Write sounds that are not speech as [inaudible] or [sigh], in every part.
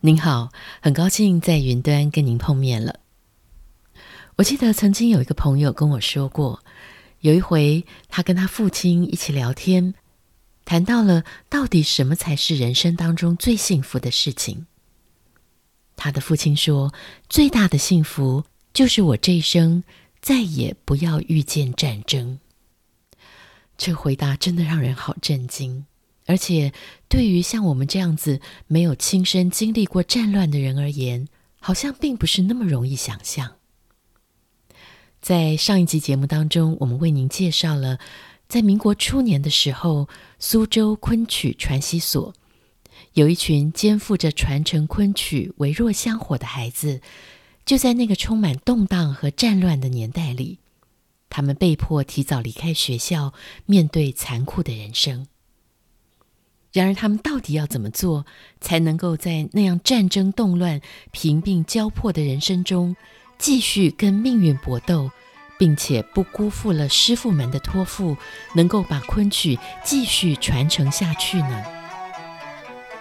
您好，很高兴在云端跟您碰面了。我记得曾经有一个朋友跟我说过，有一回他跟他父亲一起聊天，谈到了到底什么才是人生当中最幸福的事情。他的父亲说，最大的幸福就是我这一生再也不要遇见战争。这回答真的让人好震惊。而且，对于像我们这样子没有亲身经历过战乱的人而言，好像并不是那么容易想象。在上一集节目当中，我们为您介绍了，在民国初年的时候，苏州昆曲传习所有一群肩负着传承昆曲、微弱香火的孩子，就在那个充满动荡和战乱的年代里，他们被迫提早离开学校，面对残酷的人生。然而，他们到底要怎么做，才能够在那样战争动乱、贫病交迫的人生中，继续跟命运搏斗，并且不辜负了师傅们的托付，能够把昆曲继续传承下去呢？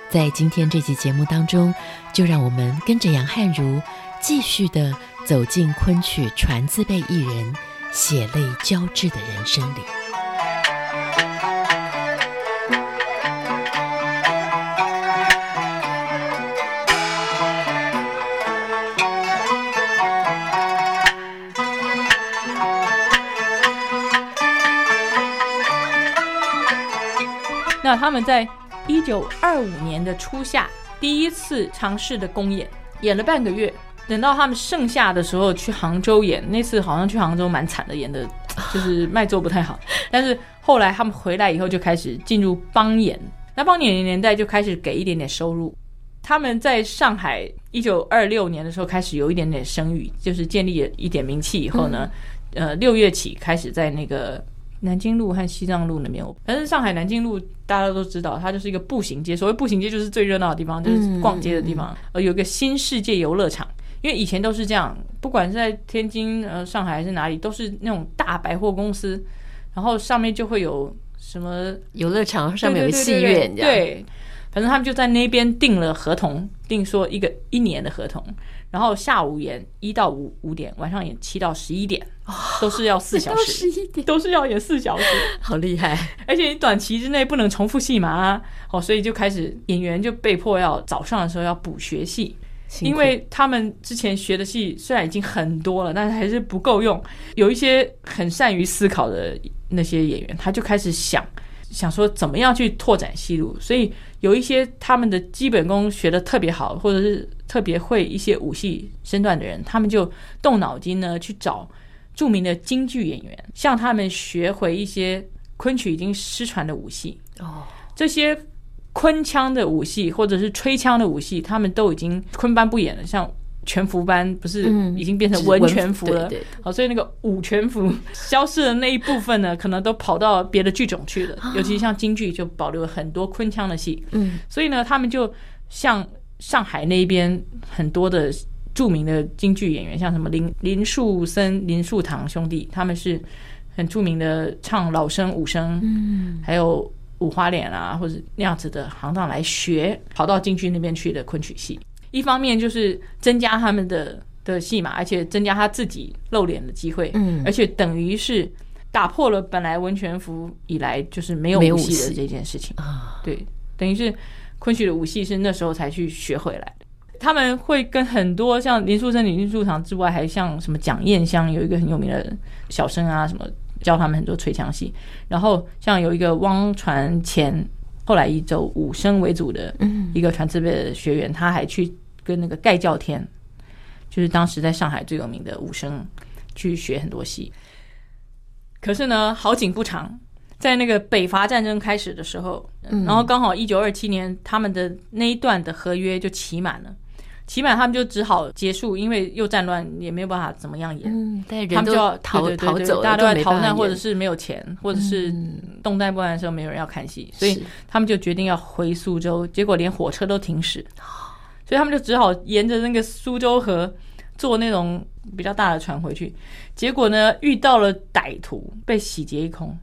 在今天这集节目当中，就让我们跟着杨汉如，继续的走进昆曲传字辈艺人血泪交织的人生里。那他们在一九二五年的初夏第一次尝试的公演，演了半个月。等到他们盛夏的时候去杭州演，那次好像去杭州蛮惨的，演的就是卖座不太好。但是后来他们回来以后就开始进入帮演，那帮演的年代就开始给一点点收入。他们在上海一九二六年的时候开始有一点点声誉，就是建立了一点名气以后呢，呃，六月起开始在那个。南京路和西藏路那边，但是上海南京路大家都知道，它就是一个步行街。所谓步行街，就是最热闹的地方，就是逛街的地方。呃，有个新世界游乐场，因为以前都是这样，不管是在天津、呃上海还是哪里，都是那种大百货公司，然后上面就会有什么游乐场，上面有个戏院，对，反正他们就在那边订了合同，订说一个一年的合同。然后下午演一到五五点，晚上演七到十一点，都是要四小时，都是要演四小时，好厉害！而且你短期之内不能重复戏码啊，哦，所以就开始演员就被迫要早上的时候要补学戏，因为他们之前学的戏虽然已经很多了，但是还是不够用。有一些很善于思考的那些演员，他就开始想想说怎么样去拓展戏路，所以有一些他们的基本功学得特别好，或者是。特别会一些武戏身段的人，他们就动脑筋呢，去找著名的京剧演员，向他们学回一些昆曲已经失传的武戏。哦，这些昆腔的武戏或者是吹腔的武戏，他们都已经昆班不演了，像全服班不是已经变成文全服了？好，所以那个武全服 [laughs] 消失的那一部分呢，可能都跑到别的剧种去了。尤其像京剧就保留了很多昆腔的戏。嗯，所以呢，他们就像。上海那边很多的著名的京剧演员，像什么林林树森、林树堂兄弟，他们是很著名的唱老生、武生，嗯，还有五花脸啊，或者那样子的行当来学，跑到京剧那边去的昆曲戏。一方面就是增加他们的的戏码，而且增加他自己露脸的机会，嗯，而且等于是打破了本来文全福以来就是没有武戏的这件事情啊，对，等于是。昆曲的武戏是那时候才去学回来的。他们会跟很多像林树森、林树堂之外，还像什么蒋燕香，有一个很有名的小生啊，什么教他们很多捶墙戏。然后像有一个汪传前，后来以走武生为主的一个传字辈的学员，他还去跟那个盖叫天，就是当时在上海最有名的武生，去学很多戏。可是呢，好景不长。在那个北伐战争开始的时候，然后刚好一九二七年，他们的那一段的合约就期满了，期满他们就只好结束，因为又战乱，也没有办法怎么样演，嗯、他们就要逃逃走，大家都在逃难，或者是没有钱，或者是动弹不安的时候没有人要看戏，所以他们就决定要回苏州，结果连火车都停驶，[laughs] 所以他们就只好沿着那个苏州河坐那种比较大的船回去，结果呢遇到了歹徒，被洗劫一空。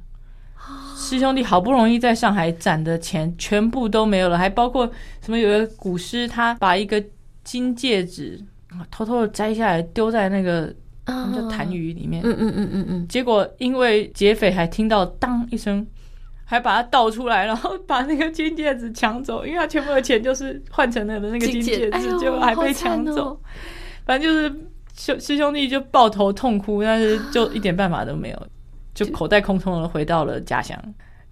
师兄弟好不容易在上海攒的钱全部都没有了，还包括什么？有个古诗，他把一个金戒指偷偷的摘下来丢在那个叫痰盂里面。嗯嗯嗯嗯嗯。结果因为劫匪还听到当一声，还把它倒出来，然后 [laughs] 把那个金戒指抢走，因为他全部的钱就是换成了的那个金戒指，结果还被抢走。反正就是兄师兄弟就抱头痛哭，但是就一点办法都没有。就口袋空空的回到了家乡，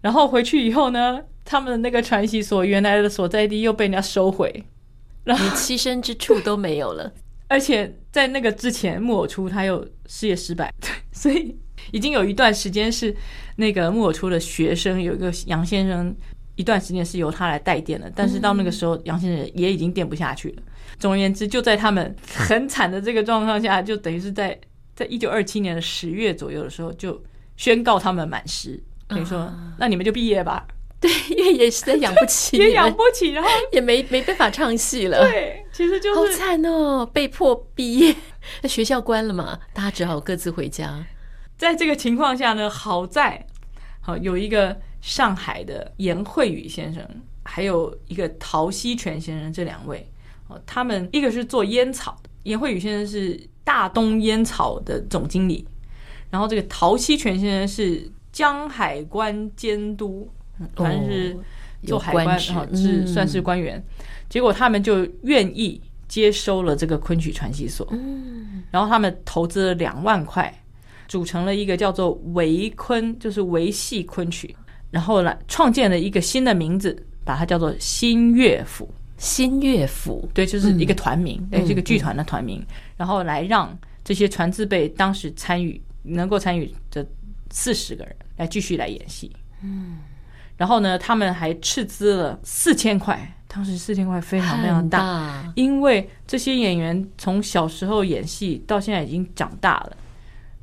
然后回去以后呢，他们的那个传习所原来的所在地又被人家收回，连栖身之处都没有了。[laughs] 而且在那个之前，木偶出他又事业失败，对，所以已经有一段时间是那个木偶出的学生有一个杨先生，一段时间是由他来带电的。但是到那个时候，杨先生也已经电不下去了。总而言之，就在他们很惨的这个状况下，就等于是在在一九二七年的十月左右的时候就。宣告他们满师，等于说，啊、那你们就毕业吧。对，因为也实在养不起，也养不起，然后也没没办法唱戏了。对，其实就是好惨哦，被迫毕业。那学校关了嘛，大家只好各自回家。在这个情况下呢，好在好有一个上海的严慧宇先生，还有一个陶希全先生，这两位哦，他们一个是做烟草，颜慧宇先生是大东烟草的总经理。然后这个陶希全先生是江海关监督，反正是做海关，然后是算是官员。结果他们就愿意接收了这个昆曲传习所，然后他们投资了两万块，组成了一个叫做维昆，就是维系昆曲，然后来创建了一个新的名字，把它叫做新乐府。新乐府，对，就是一个团名，对，这个剧团的团名，然后来让这些传字辈当时参与。能够参与的四十个人来继续来演戏，嗯，然后呢，他们还斥资了四千块，当时四千块非常非常大，大。因为这些演员从小时候演戏到现在已经长大了，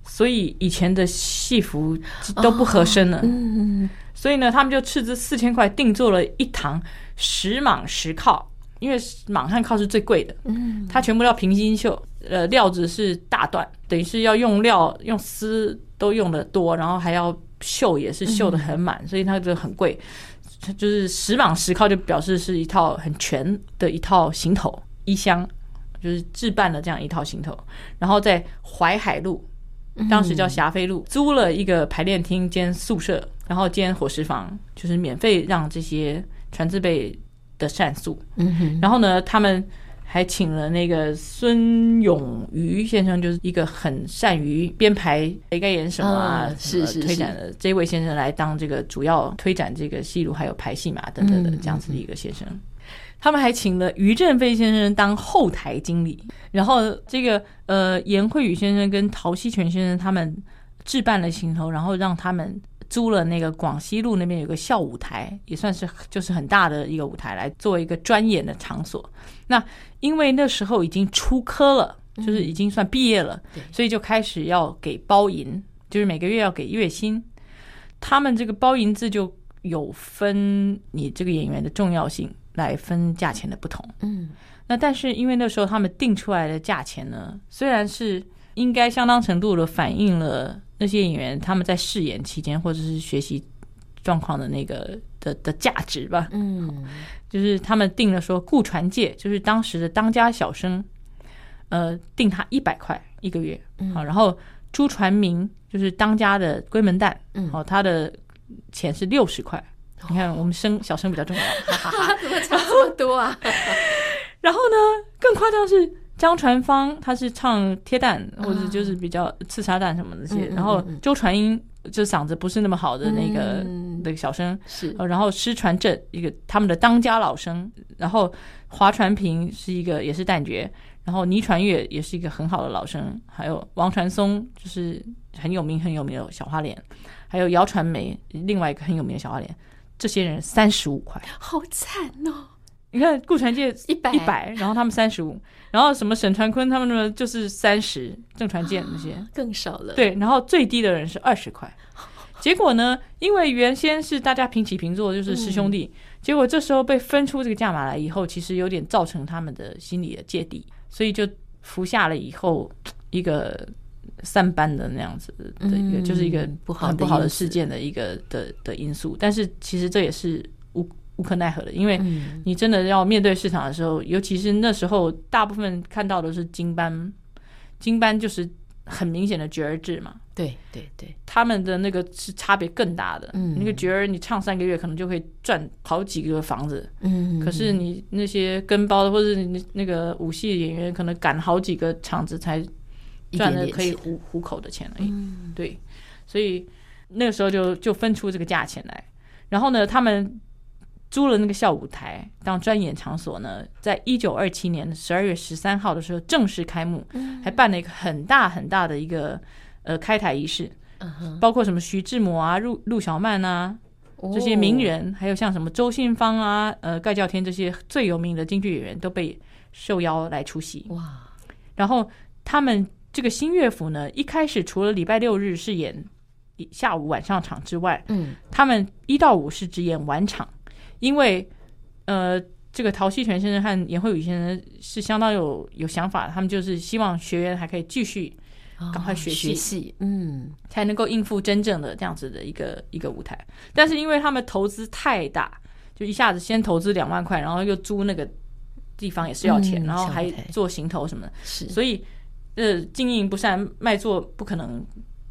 所以以前的戏服都不合身了，嗯，所以呢，他们就斥资四千块定做了一堂十蟒十靠，因为蟒和靠是最贵的，嗯，它全部要平金绣。呃，料子是大段，等于是要用料用丝都用的多，然后还要绣也是绣的很满，所以它就很贵。就是十蟒十靠，就表示是一套很全的一套行头衣箱，就是置办了这样一套行头。然后在淮海路，当时叫霞飞路，租了一个排练厅兼宿舍，然后兼伙食房，就是免费让这些传字辈的善宿。嗯哼，然后呢，他们。还请了那个孙永瑜先生，就是一个很善于编排谁该演什么啊，是是推展的这位先生来当这个主要推展这个戏路还有排戏码等等的这样子的一个先生。他们还请了于振飞先生当后台经理，然后这个呃严慧宇先生跟陶希全先生他们置办了行头，然后让他们。租了那个广西路那边有个校舞台，也算是就是很大的一个舞台，来做一个专演的场所。那因为那时候已经出科了，就是已经算毕业了，嗯、所以就开始要给包银，就是每个月要给月薪。他们这个包银制就有分你这个演员的重要性来分价钱的不同。嗯，那但是因为那时候他们定出来的价钱呢，虽然是应该相当程度的反映了。那些演员他们在试演期间或者是学习状况的那个的的价值吧，嗯，就是他们定了说顾传介就是当时的当家小生，呃，定他一百块一个月，好，然后朱传明就是当家的闺门旦，嗯，好，他的钱是六十块。你看我们声小声比较重要，哈哈哈，怎么差这么多啊？[laughs] 然后呢，更夸张是。张传芳他是唱贴旦或者就是比较刺杀旦什么的些，然后周传英就嗓子不是那么好的那个那个小生是，然后施传正一个他们的当家老生，然后华传平是一个也是旦角，然后倪传月也是一个很好的老生，还有王传松就是很有名很有名的小花脸，还有姚传梅另外一个很有名的小花脸，这些人三十五块，好惨哦。你看顾传介一百一百，然后他们三十五，然后什么沈传坤他们呢就是三十，郑传健那些更少了。对，然后最低的人是二十块。[laughs] 结果呢，因为原先是大家平起平坐，就是师兄弟，结果这时候被分出这个价码来以后，其实有点造成他们的心理的芥蒂，所以就服下了以后一个散班的那样子的一个，嗯、就是一个不好很不好的事件的一个的的因素。但是其实这也是无无可奈何的，因为你真的要面对市场的时候，尤其是那时候，大部分看到的是金班，金班就是。很明显的角儿制嘛，对对对，他们的那个是差别更大的。嗯，那个角儿你唱三个月可能就可以赚好几个房子。嗯，可是你那些跟包的或者你那个舞戏的演员，可能赶好几个场子才赚了可以糊糊口的钱而已。嗯，对，所以那个时候就就分出这个价钱来。然后呢，他们。租了那个小舞台当专演场所呢，在一九二七年十二月十三号的时候正式开幕，还办了一个很大很大的一个呃开台仪式，包括什么徐志摩啊、陆陆小曼啊这些名人，还有像什么周信芳啊、呃盖叫天这些最有名的京剧演员都被受邀来出席。哇！然后他们这个新乐府呢，一开始除了礼拜六日是演下午晚上场之外，嗯，他们一到五是只演晚场。因为，呃，这个陶希全先生和颜慧宇先生是相当有有想法，他们就是希望学员还可以继续赶快学习，哦、学习，嗯，才能够应付真正的这样子的一个一个舞台。但是因为他们投资太大，就一下子先投资两万块，然后又租那个地方也是要钱，嗯、然后还做行头什么的，是，所以呃经营不善，卖座不可能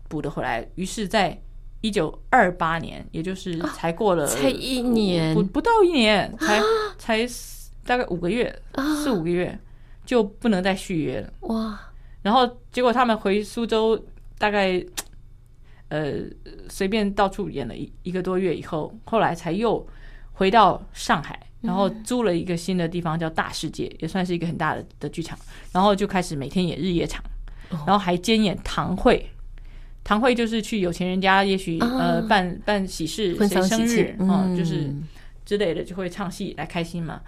补得回来，于是，在一九二八年，也就是才过了才一年，不不到一年，才才大概五个月，四五个月就不能再续约了。哇！然后结果他们回苏州，大概呃随便到处演了一一个多月以后，后来才又回到上海，然后租了一个新的地方叫大世界，也算是一个很大的的剧场，然后就开始每天演日夜场，然后还兼演堂会。堂会就是去有钱人家，也许呃办办喜事、谁生日啊，就是之类的，就会唱戏来开心嘛。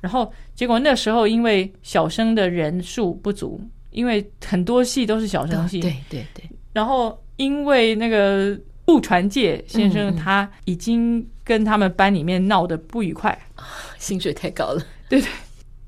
然后结果那时候因为小生的人数不足，因为很多戏都是小生戏，对对对。然后因为那个顾传介先生他已经跟他们班里面闹得不愉快，薪水太高了，对对。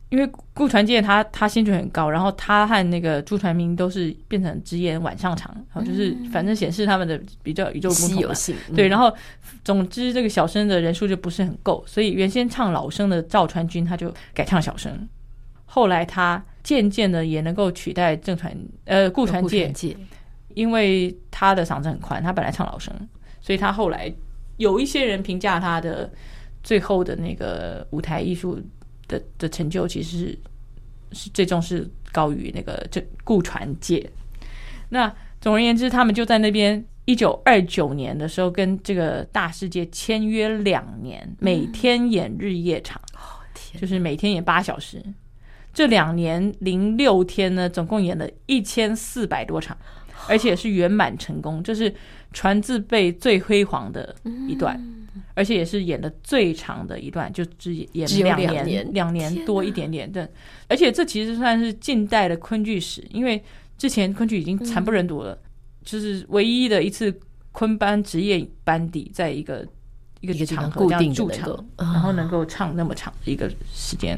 因为顾传健他他薪水很高，然后他和那个朱传明都是变成只演晚上场，然后就是反正显示他们的比较与众不同嘛。嗯、对，然后总之这个小生的人数就不是很够，所以原先唱老生的赵传君他就改唱小生，后来他渐渐的也能够取代郑传呃顾传介，因为他的嗓子很宽，他本来唱老生，所以他后来有一些人评价他的最后的那个舞台艺术。的的成就其实是是最终是高于那个这顾传介。那总而言之，他们就在那边一九二九年的时候跟这个大世界签约两年，每天演日夜场，就是每天演八小时。这两年零六天呢，总共演了一千四百多场，而且是圆满成功，这是传字辈最辉煌的一段。而且也是演的最长的一段，就只演两年，两年多一点点的。而且这其实算是近代的昆剧史，因为之前昆剧已经惨不忍睹了，就是唯一的一次昆班职业班底在一个一个场合这样驻场，然后能够唱那么长的一个时间。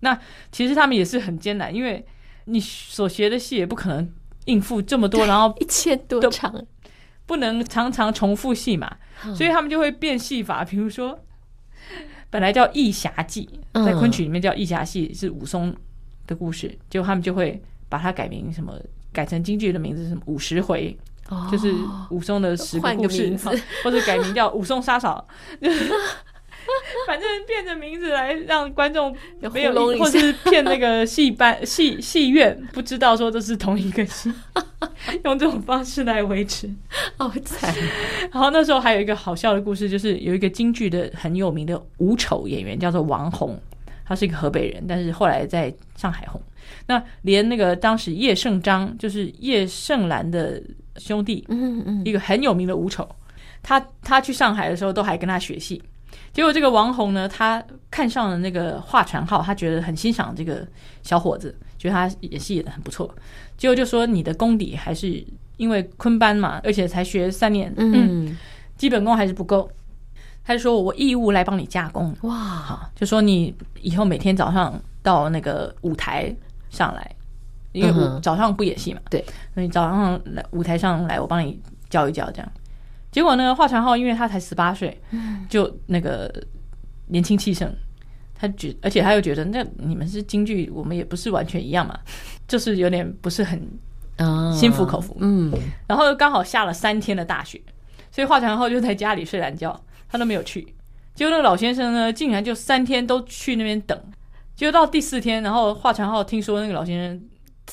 那其实他们也是很艰难，因为你所学的戏也不可能应付这么多，然后一千多场。不能常常重复戏嘛，所以他们就会变戏法。比如说，本来叫《义侠记》，在昆曲里面叫《义侠戏》，是武松的故事，结果他们就会把它改名什么，改成京剧的名字，什么五十回，就是武松的十个故事，[laughs] 或者改名叫《武松杀嫂》。[laughs] 反正变着名字来让观众没有，或者是骗那个戏班 [laughs] 戏戏院不知道说这是同一个戏，[laughs] 用这种方式来维持，好惨。然后那时候还有一个好笑的故事，就是有一个京剧的很有名的武丑演员叫做王红，他是一个河北人，但是后来在上海红。那连那个当时叶盛章，就是叶盛兰的兄弟，嗯嗯，一个很有名的武丑，他他去上海的时候都还跟他学戏。结果这个王红呢，他看上了那个华传浩，他觉得很欣赏这个小伙子，觉得他演戏演的很不错。结果就说你的功底还是因为昆班嘛，而且才学三年，嗯，基本功还是不够。他就说我义务来帮你加工，哇，就说你以后每天早上到那个舞台上来，因为我早上不演戏嘛，对，所以早上来舞台上来，我帮你教一教这样。结果呢，华传浩因为他才十八岁，就那个年轻气盛，他觉而且他又觉得那你们是京剧，我们也不是完全一样嘛，[laughs] 就是有点不是很心服口服。嗯，然后刚好下了三天的大雪，所以华传浩就在家里睡懒觉，他都没有去。结果那个老先生呢，竟然就三天都去那边等。结果到第四天，然后华传浩听说那个老先生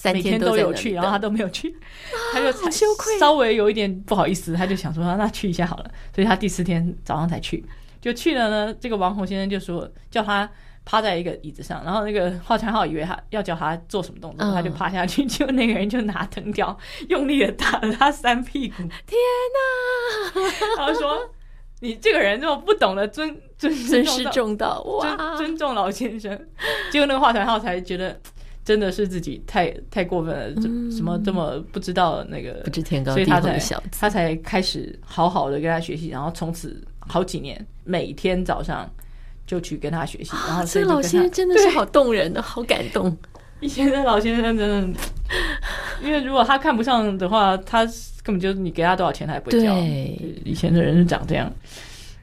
每天都有去，然后他都没有去，[laughs] 他就羞愧稍微有一点不好意思，他就想说那去一下好了，所以他第四天早上才去，就去了呢。这个王红先生就说叫他趴在一个椅子上，然后那个华传浩以为他要叫他做什么动作，他就趴下去，结果那个人就拿藤条用力的打了他三屁股，天哪！然后说。你这个人这么不懂得尊尊尊师重道，尊尊重老先生，结果那个华传浩才觉得真的是自己太太过分了，嗯、什么这么不知道那个不知天高地厚的小子，他才开始好好的跟他学习，然后从此好几年每天早上就去跟他学习，然后这个老先生真的是好动人的，好感动。[laughs] 以前的老先生真的，因为如果他看不上的话，他根本就是你给他多少钱他也不会交。对，以前的人是长这样，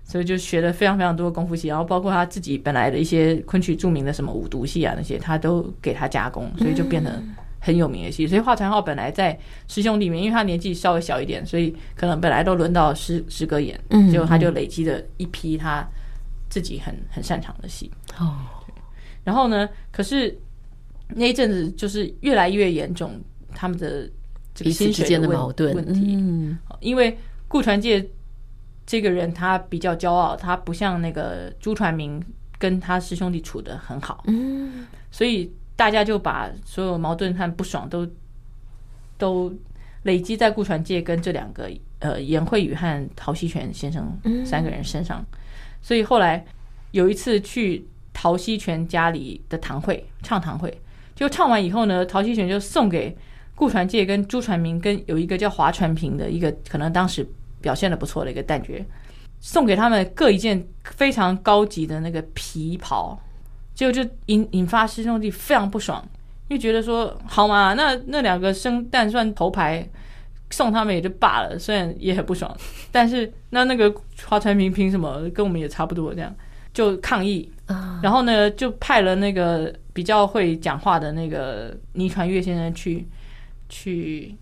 所以就学了非常非常多的功夫戏，然后包括他自己本来的一些昆曲著名的什么五毒戏啊那些，他都给他加工，所以就变得很有名的戏。所以华传浩本来在师兄里面，因为他年纪稍微小一点，所以可能本来都轮到师师哥演，结果他就累积了一批他自己很很擅长的戏。哦，然后呢，可是。那一阵子就是越来越严重，他们的这个薪水之间的矛盾问题。嗯，因为顾传介这个人他比较骄傲，他不像那个朱传明跟他师兄弟处的很好。嗯，所以大家就把所有矛盾和不爽都都累积在顾传介跟这两个呃颜慧宇和陶希全先生三个人身上。所以后来有一次去陶希全家里的堂会唱堂会。就唱完以后呢，陶希全就送给顾传介跟朱传明跟有一个叫华传平的一个可能当时表现的不错的一个旦角，送给他们各一件非常高级的那个皮袍，结果就引引发师兄弟非常不爽，因为觉得说好嘛，那那两个生蛋算头牌，送他们也就罢了，虽然也很不爽，但是那那个华传平凭什么跟我们也差不多这样，就抗议，然后呢就派了那个。比较会讲话的那个倪传月先生去去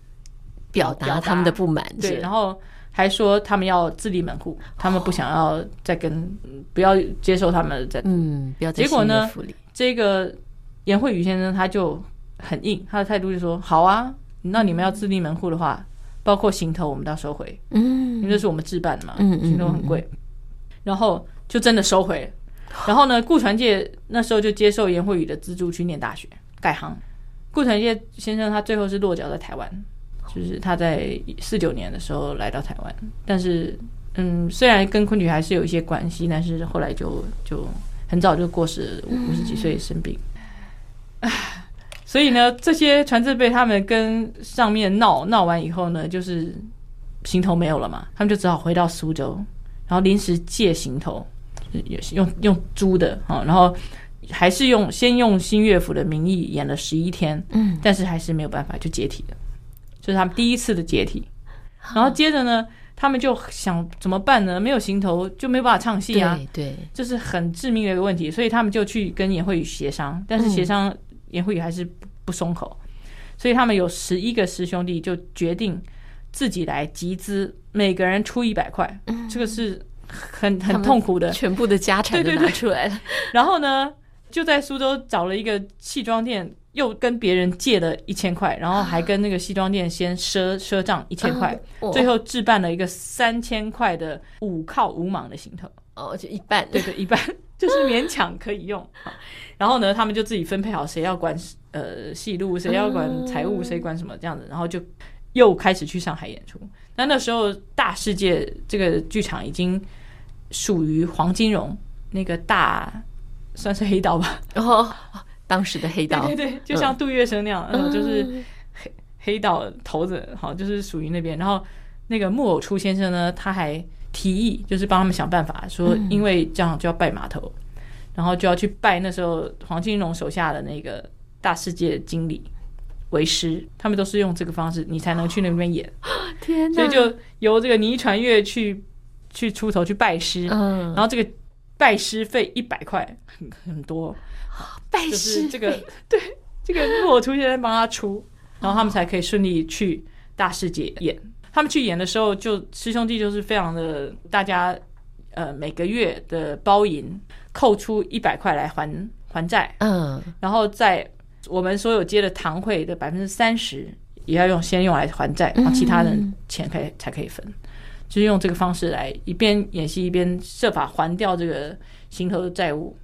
表达他们的不满，对，然后还说他们要自立门户，他们不想要再跟不要接受他们在嗯，不要结果呢，这个颜慧宇先生他就很硬，他的态度就说好啊，那你们要自立门户的话，包括行头我们都要收回，嗯，因为这是我们置办的嘛，嗯，行头很贵，然后就真的收回。然后呢，顾传介那时候就接受颜慧宇的资助去念大学改行。顾传介先生他最后是落脚在台湾，就是他在四九年的时候来到台湾。但是，嗯，虽然跟昆曲还是有一些关系，但是后来就就很早就过世，五十几岁生病。唉，[sighs] 所以呢，这些传字辈他们跟上面闹闹完以后呢，就是行头没有了嘛，他们就只好回到苏州，然后临时借行头。也是用用租的啊，然后还是用先用新乐府的名义演了十一天，嗯，但是还是没有办法就解体了，这是他们第一次的解体。然后接着呢，他们就想怎么办呢？没有行头就没有办法唱戏啊，对，这是很致命的一个问题。所以他们就去跟颜慧宇协商，但是协商颜慧宇还是不松口，所以他们有十一个师兄弟就决定自己来集资，每个人出一百块，这个是。很很痛苦的，全部的家产都拿出来了。对对对，然后呢，就在苏州找了一个戏装店，又跟别人借了一千块，然后还跟那个西装店先赊赊账一千块，最后置办了一个三千块的五靠五蟒的行头。哦，就一半，对对，一半就是勉强可以用。[laughs] 然后呢，他们就自己分配好谁要管呃戏路，谁要管财务，谁管什么这样子，然后就又开始去上海演出。那那时候大世界这个剧场已经。属于黄金荣那个大，算是黑道吧。然后当时的黑道，对 [laughs] 对对，就像杜月笙那样，嗯，就是黑黑道头子，好，就是属于那边。然后那个木偶初先生呢，他还提议，就是帮他们想办法，说因为这样就要拜码头，然后就要去拜那时候黄金荣手下的那个大世界经理为师，他们都是用这个方式，你才能去那边演。[gasps] 天哪！所以就由这个倪传月去去出头去拜师，嗯，然后这个拜师费一百块，很很多。拜师这个对 [laughs] 这个木偶出现在帮他出，然后他们才可以顺利去大世界演。他们去演的时候，就师兄弟就是非常的，大家呃每个月的包银扣出一百块来还还债，嗯，然后在我们所有接的堂会的百分之三十也要用先用来还债，然后其他人钱可以才可以分，就是用这个方式来一边演戏一边设法还掉这个心头的债务。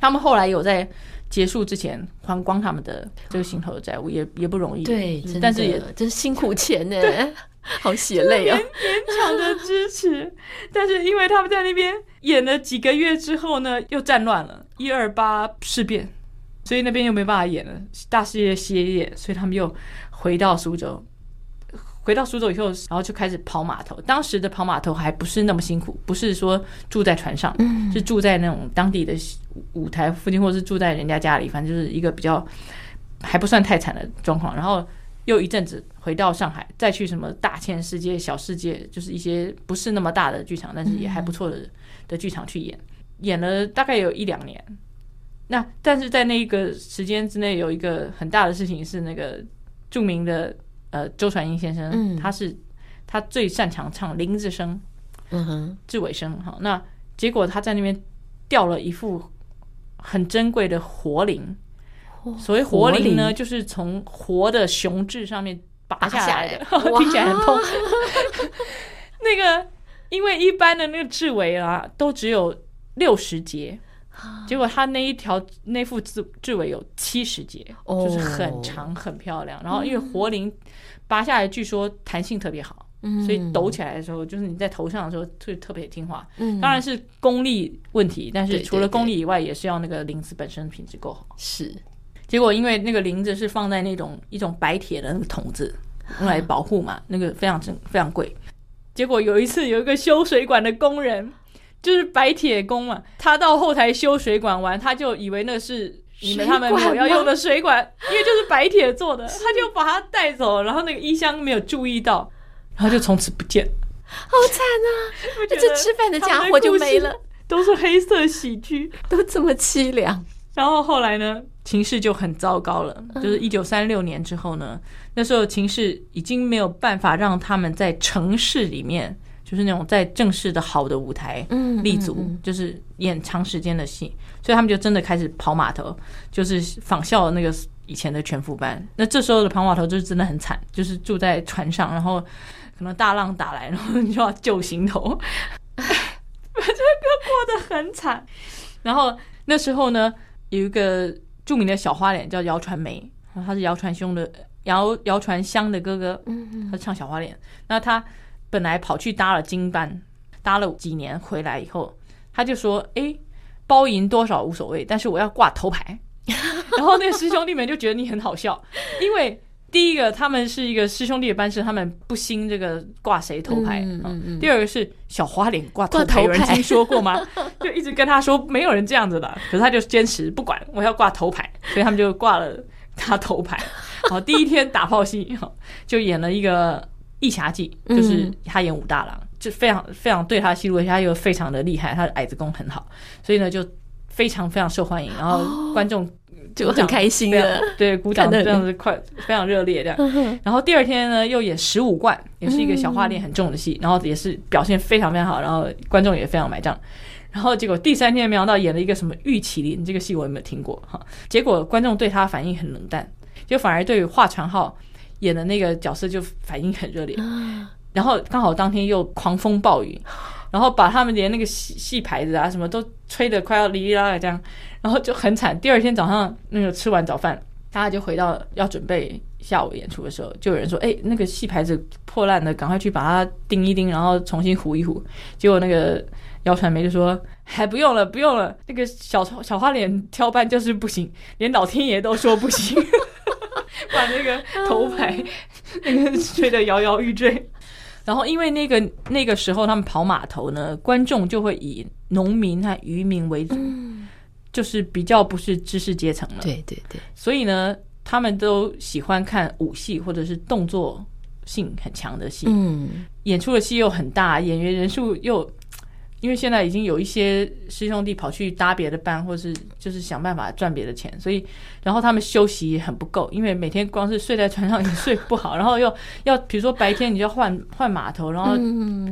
他们后来有在结束之前还光他们的这个心头的债务，也也不容易。对，但是也真是辛苦钱呢，[laughs] 好血泪啊！勉强的支持，但是因为他们在那边演了几个月之后呢，又战乱了，一二八事变，所以那边又没办法演了，大世界歇业，所以他们又回到苏州。回到苏州以后，然后就开始跑码头。当时的跑码头还不是那么辛苦，不是说住在船上，是住在那种当地的舞台附近，或者是住在人家家里，反正就是一个比较还不算太惨的状况。然后又一阵子回到上海，再去什么大千世界、小世界，就是一些不是那么大的剧场，但是也还不错的的剧场去演，演了大概有一两年。那但是在那个时间之内，有一个很大的事情是那个著名的。呃，周传英先生，嗯、他是他最擅长唱林子声，嗯哼，志伟声。好，那结果他在那边掉了一副很珍贵的活灵。所谓活灵呢，就是从活的雄志上面拔下来的，来 [laughs] 听起来很痛。[laughs] 那个，因为一般的那个志伟啊，都只有六十节，结果他那一条那副智智尾有七十节，哦、就是很长很漂亮。然后因为活灵。拔下来，据说弹性特别好，所以抖起来的时候，就是你在头上的时候，特特别听话。当然是功力问题，但是除了功力以外，也是要那个铃子本身品质够好。是，结果因为那个铃子是放在那种一种白铁的那个筒子，用来保护嘛，那个非常珍非常贵。结果有一次有一个修水管的工人，就是白铁工嘛，他到后台修水管完，他就以为那是。你们他们我 [laughs] 要用的水管，因为就是白铁做的，[laughs] 他就把它带走，然后那个衣箱没有注意到，然后就从此不见，好惨啊！[laughs] 这吃饭的家伙就没了，都是黑色喜剧，都这么凄凉。然后后来呢，情势就很糟糕了，就是一九三六年之后呢，那时候情势已经没有办法让他们在城市里面。就是那种在正式的好的舞台立足，就是演长时间的戏，所以他们就真的开始跑码头，就是仿效那个以前的全副班。那这时候的跑码头就是真的很惨，就是住在船上，然后可能大浪打来，然后你就要救行头，[laughs] 这个过得很惨。然后那时候呢，有一个著名的小花脸叫姚传梅，他是姚传兄的姚姚传香的哥哥，他唱小花脸，那他。本来跑去搭了金班，搭了几年回来以后，他就说：“哎，包赢多少无所谓，但是我要挂头牌。[laughs] ”然后那个师兄弟们就觉得你很好笑，因为第一个他们是一个师兄弟的班师，他们不兴这个挂谁头牌。嗯嗯嗯。第二个是小花脸挂头牌，有 [laughs] 人听说过吗？就一直跟他说没有人这样子的，可是他就坚持不管，我要挂头牌，所以他们就挂了他头牌。好，第一天打炮戏，就演了一个。《义侠记》就是他演武大郎，嗯、就非常非常对他戏路，他又非常的厉害，他的矮子功很好，所以呢就非常非常受欢迎，然后观众就很开心的，对，鼓掌这样子快非常热烈这样。然后第二天呢又演十五贯，也是一个小花脸很重的戏，然后也是表现非常非常好，然后观众也非常买账。然后结果第三天没想到演了一个什么玉麒麟，这个戏我有没有听过哈？结果观众对他反应很冷淡，就反而对于华传浩。演的那个角色就反应很热烈，然后刚好当天又狂风暴雨，[laughs] 然后把他们连那个戏戏牌子啊什么都吹得快要哩哩啦啦这样，然后就很惨。第二天早上那个吃完早饭，大家就回到要准备下午演出的时候，就有人说：“哎，那个戏牌子破烂的，赶快去把它钉一钉，然后重新糊一糊。”结果那个姚传梅就说：“还不用了，不用了，那个小小花脸挑班就是不行，连老天爷都说不行。” [laughs] 把那个头牌 [laughs] 那个吹得摇摇欲坠，[laughs] 然后因为那个那个时候他们跑码头呢，观众就会以农民和渔民为主，就是比较不是知识阶层了。对对对，所以呢，他们都喜欢看武戏或者是动作性很强的戏，嗯，演出的戏又很大，演员人数又。因为现在已经有一些师兄弟跑去搭别的班，或是就是想办法赚别的钱，所以然后他们休息也很不够，因为每天光是睡在船上也睡不好，然后又要比如说白天你就要换换码头，然后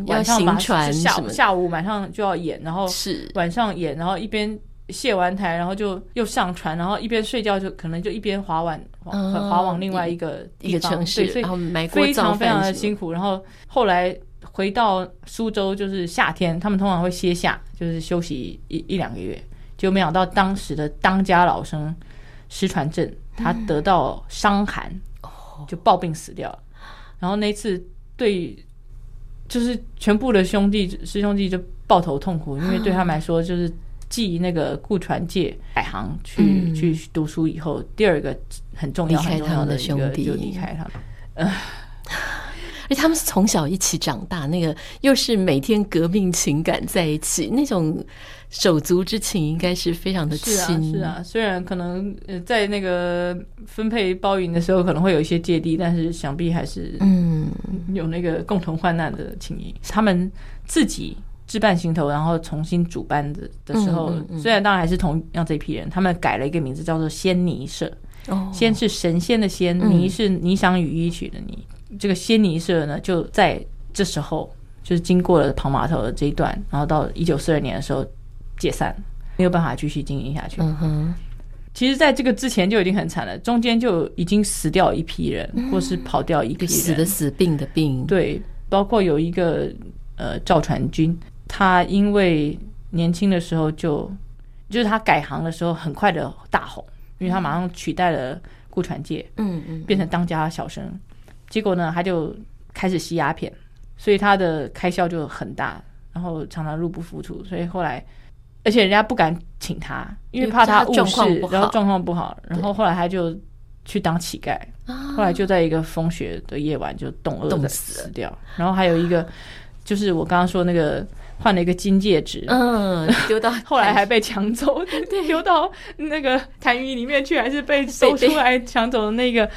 晚上行船下午下午晚上就要演，然后是。晚上演，然后一边卸完台，然后就又上船，然后一边睡觉就可能就一边划往划往另外一个一个城市，所以非常非常的辛苦，然后后来。回到苏州就是夏天，他们通常会歇夏，就是休息一一两个月。就没想到当时的当家老生石传正，他得到伤寒，就暴病死掉了。然后那次对，就是全部的兄弟师兄弟就抱头痛哭，因为对他们来说，就是继那个顾传介改行去去读书以后，第二个很重要很重要的兄弟就离开他们。呃而且他们是从小一起长大，那个又是每天革命情感在一起，那种手足之情应该是非常的亲。是啊，是啊，虽然可能呃在那个分配包银的时候可能会有一些芥蒂，但是想必还是嗯有那个共同患难的情谊。嗯、他们自己置办行头，然后重新主班的的时候，嗯嗯嗯、虽然当然还是同样这批人，他们改了一个名字叫做仙尼社。哦，仙是神仙的仙，尼是霓裳羽衣曲的尼。这个仙尼社呢，就在这时候，就是经过了跑码头的这一段，然后到一九四二年的时候解散，没有办法继续经营下去。嗯哼，其实，在这个之前就已经很惨了，中间就已经死掉一批人，或是跑掉一批人，死的死，病的病。对，包括有一个呃赵传君，他因为年轻的时候就就是他改行的时候很快的大红，因为他马上取代了顾传介，嗯嗯，变成当家小生。结果呢，他就开始吸鸦片，所以他的开销就很大，然后常常入不敷出。所以后来，而且人家不敢请他，因为怕他误事，然后状况不好。然后后来他就去当乞丐，后来就在一个风雪的夜晚就冻饿的死掉。然后还有一个，就是我刚刚说那个换了一个金戒指，嗯，丢到 [laughs] 后来还被抢走，[laughs] 丢到那个痰盂里面去，还是被搜出来抢走的那个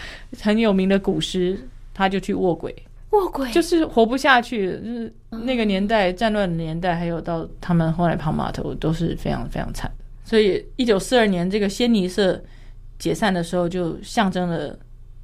很有名的古诗。他就去卧轨，卧轨就是活不下去，就是那个年代战乱的年代，还有到他们后来跑码头都是非常非常惨。所以一九四二年这个仙尼社解散的时候，就象征了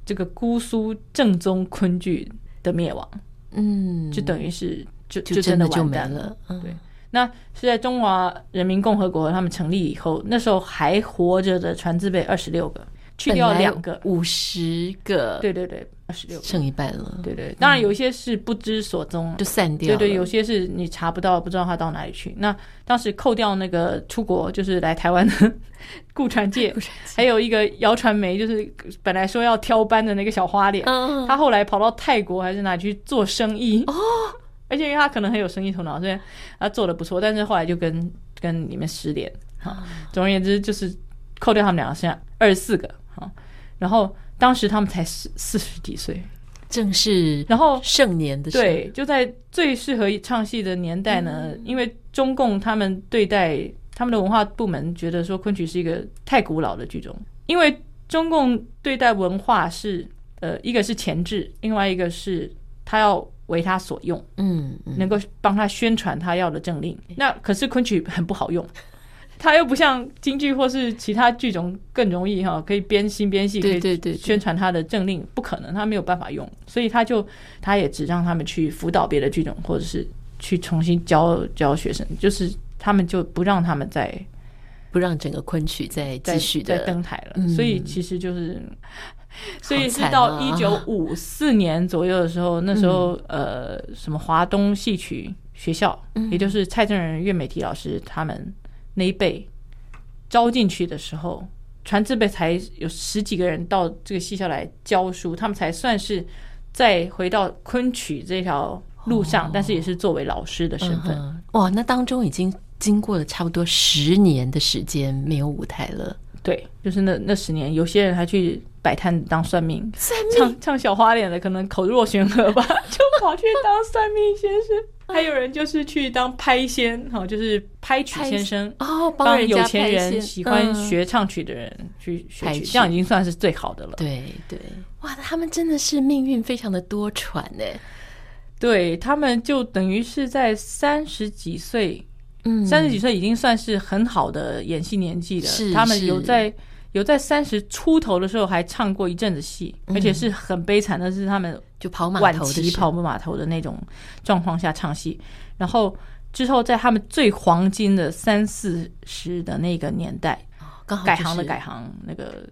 这个姑苏正宗昆剧的灭亡。嗯，就等于是就就真的完蛋了。对，那是在中华人民共和国他们成立以后，那时候还活着的传字辈二十六个。去掉两个，五十个，对对对，二十六，剩一半了。对对，当然有一些是不知所踪，就散掉。对对，有些是你查不到，不知道他到哪里去。那当时扣掉那个出国，就是来台湾的 [laughs] 顾传介，还有一个姚传梅，就是本来说要挑班的那个小花脸，他后来跑到泰国还是哪里去做生意哦。[laughs] 而且因为他可能很有生意头脑，所以他做的不错，但是后来就跟跟里面失联。哈，总而言之，就是扣掉他们两个，剩下二十四个。啊，然后当时他们才四四十几岁，正是然后盛年的时候，对，就在最适合唱戏的年代呢。嗯、因为中共他们对待他们的文化部门觉得说昆曲是一个太古老的剧种，因为中共对待文化是呃一个是前置，另外一个是他要为他所用，嗯，嗯能够帮他宣传他要的政令。那可是昆曲很不好用。他又不像京剧或是其他剧种更容易哈，可以边新边戏，可以宣传他的政令，不可能，他没有办法用，所以他就他也只让他们去辅导别的剧种，或者是去重新教教学生，就是他们就不让他们再不让整个昆曲再继续的登台了，所以其实就是，所以是到一九五四年左右的时候，那时候呃，什么华东戏曲学校，也就是蔡正仁、岳美缇老师他们。那一辈招进去的时候，传字辈才有十几个人到这个戏校来教书，他们才算是再回到昆曲这条路上，哦、但是也是作为老师的身份。嗯、哇，那当中已经经过了差不多十年的时间没有舞台了。对，就是那那十年，有些人还去摆摊当算命，算命唱唱小花脸的，可能口若悬河吧，就跑去当算命先生。还有人就是去当拍仙，哈，就是拍曲先生哦，帮有钱人喜欢学唱曲的人去学曲，这样已经算是最好的了。对对，哇，他们真的是命运非常的多舛呢。对，他们就等于是在三十几岁，嗯，三十几岁已经算是很好的演戏年纪了。是，他们有在有在三十出头的时候还唱过一阵子戏，而且是很悲惨的，是他们。就跑码头的跑码头的那种状况下唱戏，然后之后在他们最黄金的三四十的那个年代，刚好改行的改行，那个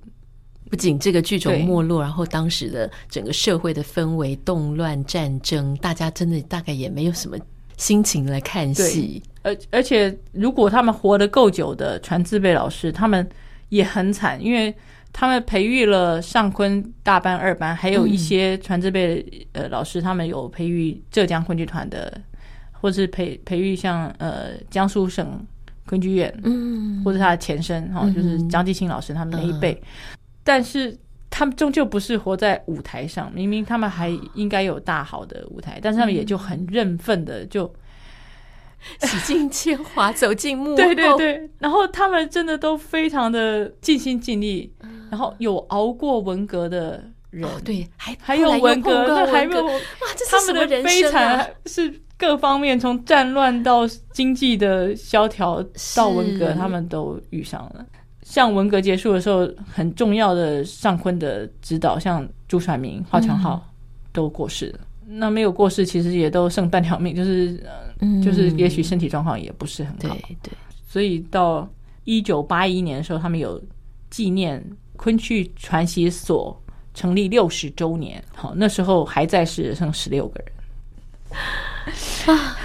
不仅这个剧种没落，然后当时的整个社会的氛围动乱战争，大家真的大概也没有什么心情来看戏。而而且如果他们活得够久的传字辈老师，他们也很惨，因为。他们培育了上昆大班、二班，还有一些传字辈呃老师，他们有培育浙江昆剧团的，或者是培培育像呃江苏省昆剧院，嗯，或者他的前身哈、嗯，就是张继清老师他们那一辈、嗯。但是他们终究不是活在舞台上，明明他们还应该有大好的舞台，但是他们也就很认份的就。[laughs] 洗尽铅华，走进幕后。对对对，然后他们真的都非常的尽心尽力，然后有熬过文革的人，哦、对，还还有文革，那还没有哇，这是什么人生啊？他们的悲惨是各方面，从战乱到经济的萧条到文革，他们都遇上了。像文革结束的时候，很重要的上昆的指导，像朱传明、华强浩都过世了。嗯、那没有过世，其实也都剩半条命，就是。就是也许身体状况也不是很好，对对，所以到一九八一年的时候，他们有纪念昆曲传习所成立六十周年，好，那时候还在世剩十六个人。啊。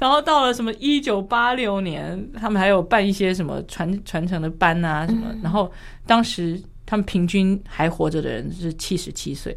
然后到了什么一九八六年，他们还有办一些什么传传承的班啊什么，然后当时他们平均还活着的人是七十七岁，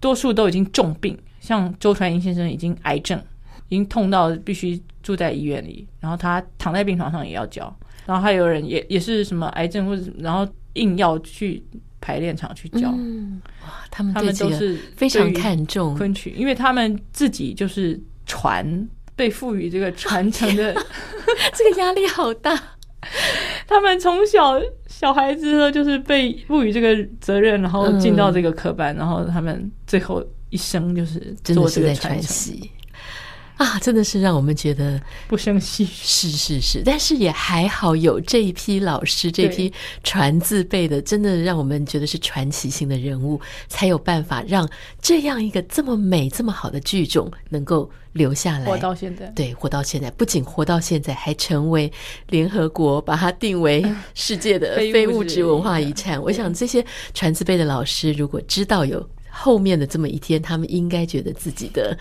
多数都已经重病，像周传英先生已经癌症。已经痛到必须住在医院里，然后他躺在病床上也要教，然后还有人也也是什么癌症或者然后硬要去排练场去教。嗯，哇，他们他们都是非常看重昆曲，因为他们自己就是传被赋予这个传承的 [laughs] 这个压力好大。[laughs] 他们从小小孩子呢，就是被赋予这个责任，然后进到这个科班，嗯，然后他们最后一生就是做这个传承。啊，真的是让我们觉得不生唏嘘。是是是，但是也还好有这一批老师，这批传字辈的，真的让我们觉得是传奇性的人物，才有办法让这样一个这么美、这么好的剧种能够留下来，活到现在。对，活到现在，不仅活到现在，还成为联合国把它定为世界的 [laughs] 非物质文化遗产。我想这些传字辈的老师，如果知道有后面的这么一天，他们应该觉得自己的。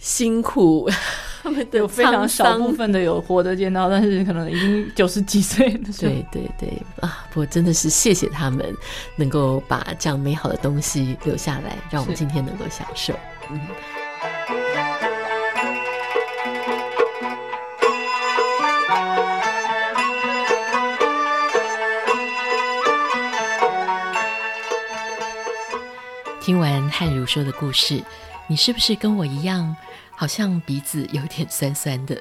辛苦，[laughs] 他们有非常少部分的有活得见到，但是可能已经 [laughs] 九十几岁了。对对对啊！不过真的是谢谢他们，能够把这样美好的东西留下来，让我们今天能够享受。嗯。听完汉如说的故事，你是不是跟我一样？好像鼻子有点酸酸的，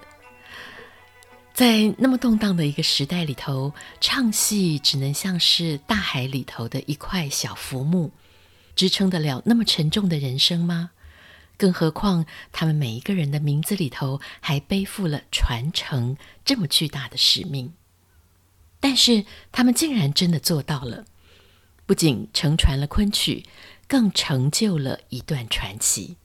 在那么动荡的一个时代里头，唱戏只能像是大海里头的一块小浮木，支撑得了那么沉重的人生吗？更何况他们每一个人的名字里头还背负了传承这么巨大的使命，但是他们竟然真的做到了，不仅承传了昆曲，更成就了一段传奇。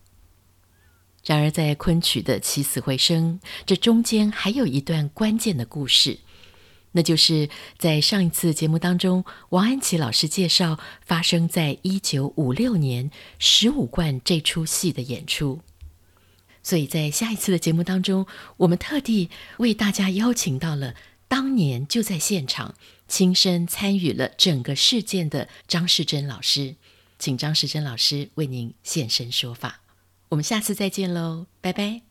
然而，在昆曲的起死回生，这中间还有一段关键的故事，那就是在上一次节目当中，王安琪老师介绍发生在一九五六年十五贯这出戏的演出。所以在下一次的节目当中，我们特地为大家邀请到了当年就在现场亲身参与了整个事件的张世珍老师，请张世珍老师为您现身说法。我们下次再见喽，拜拜。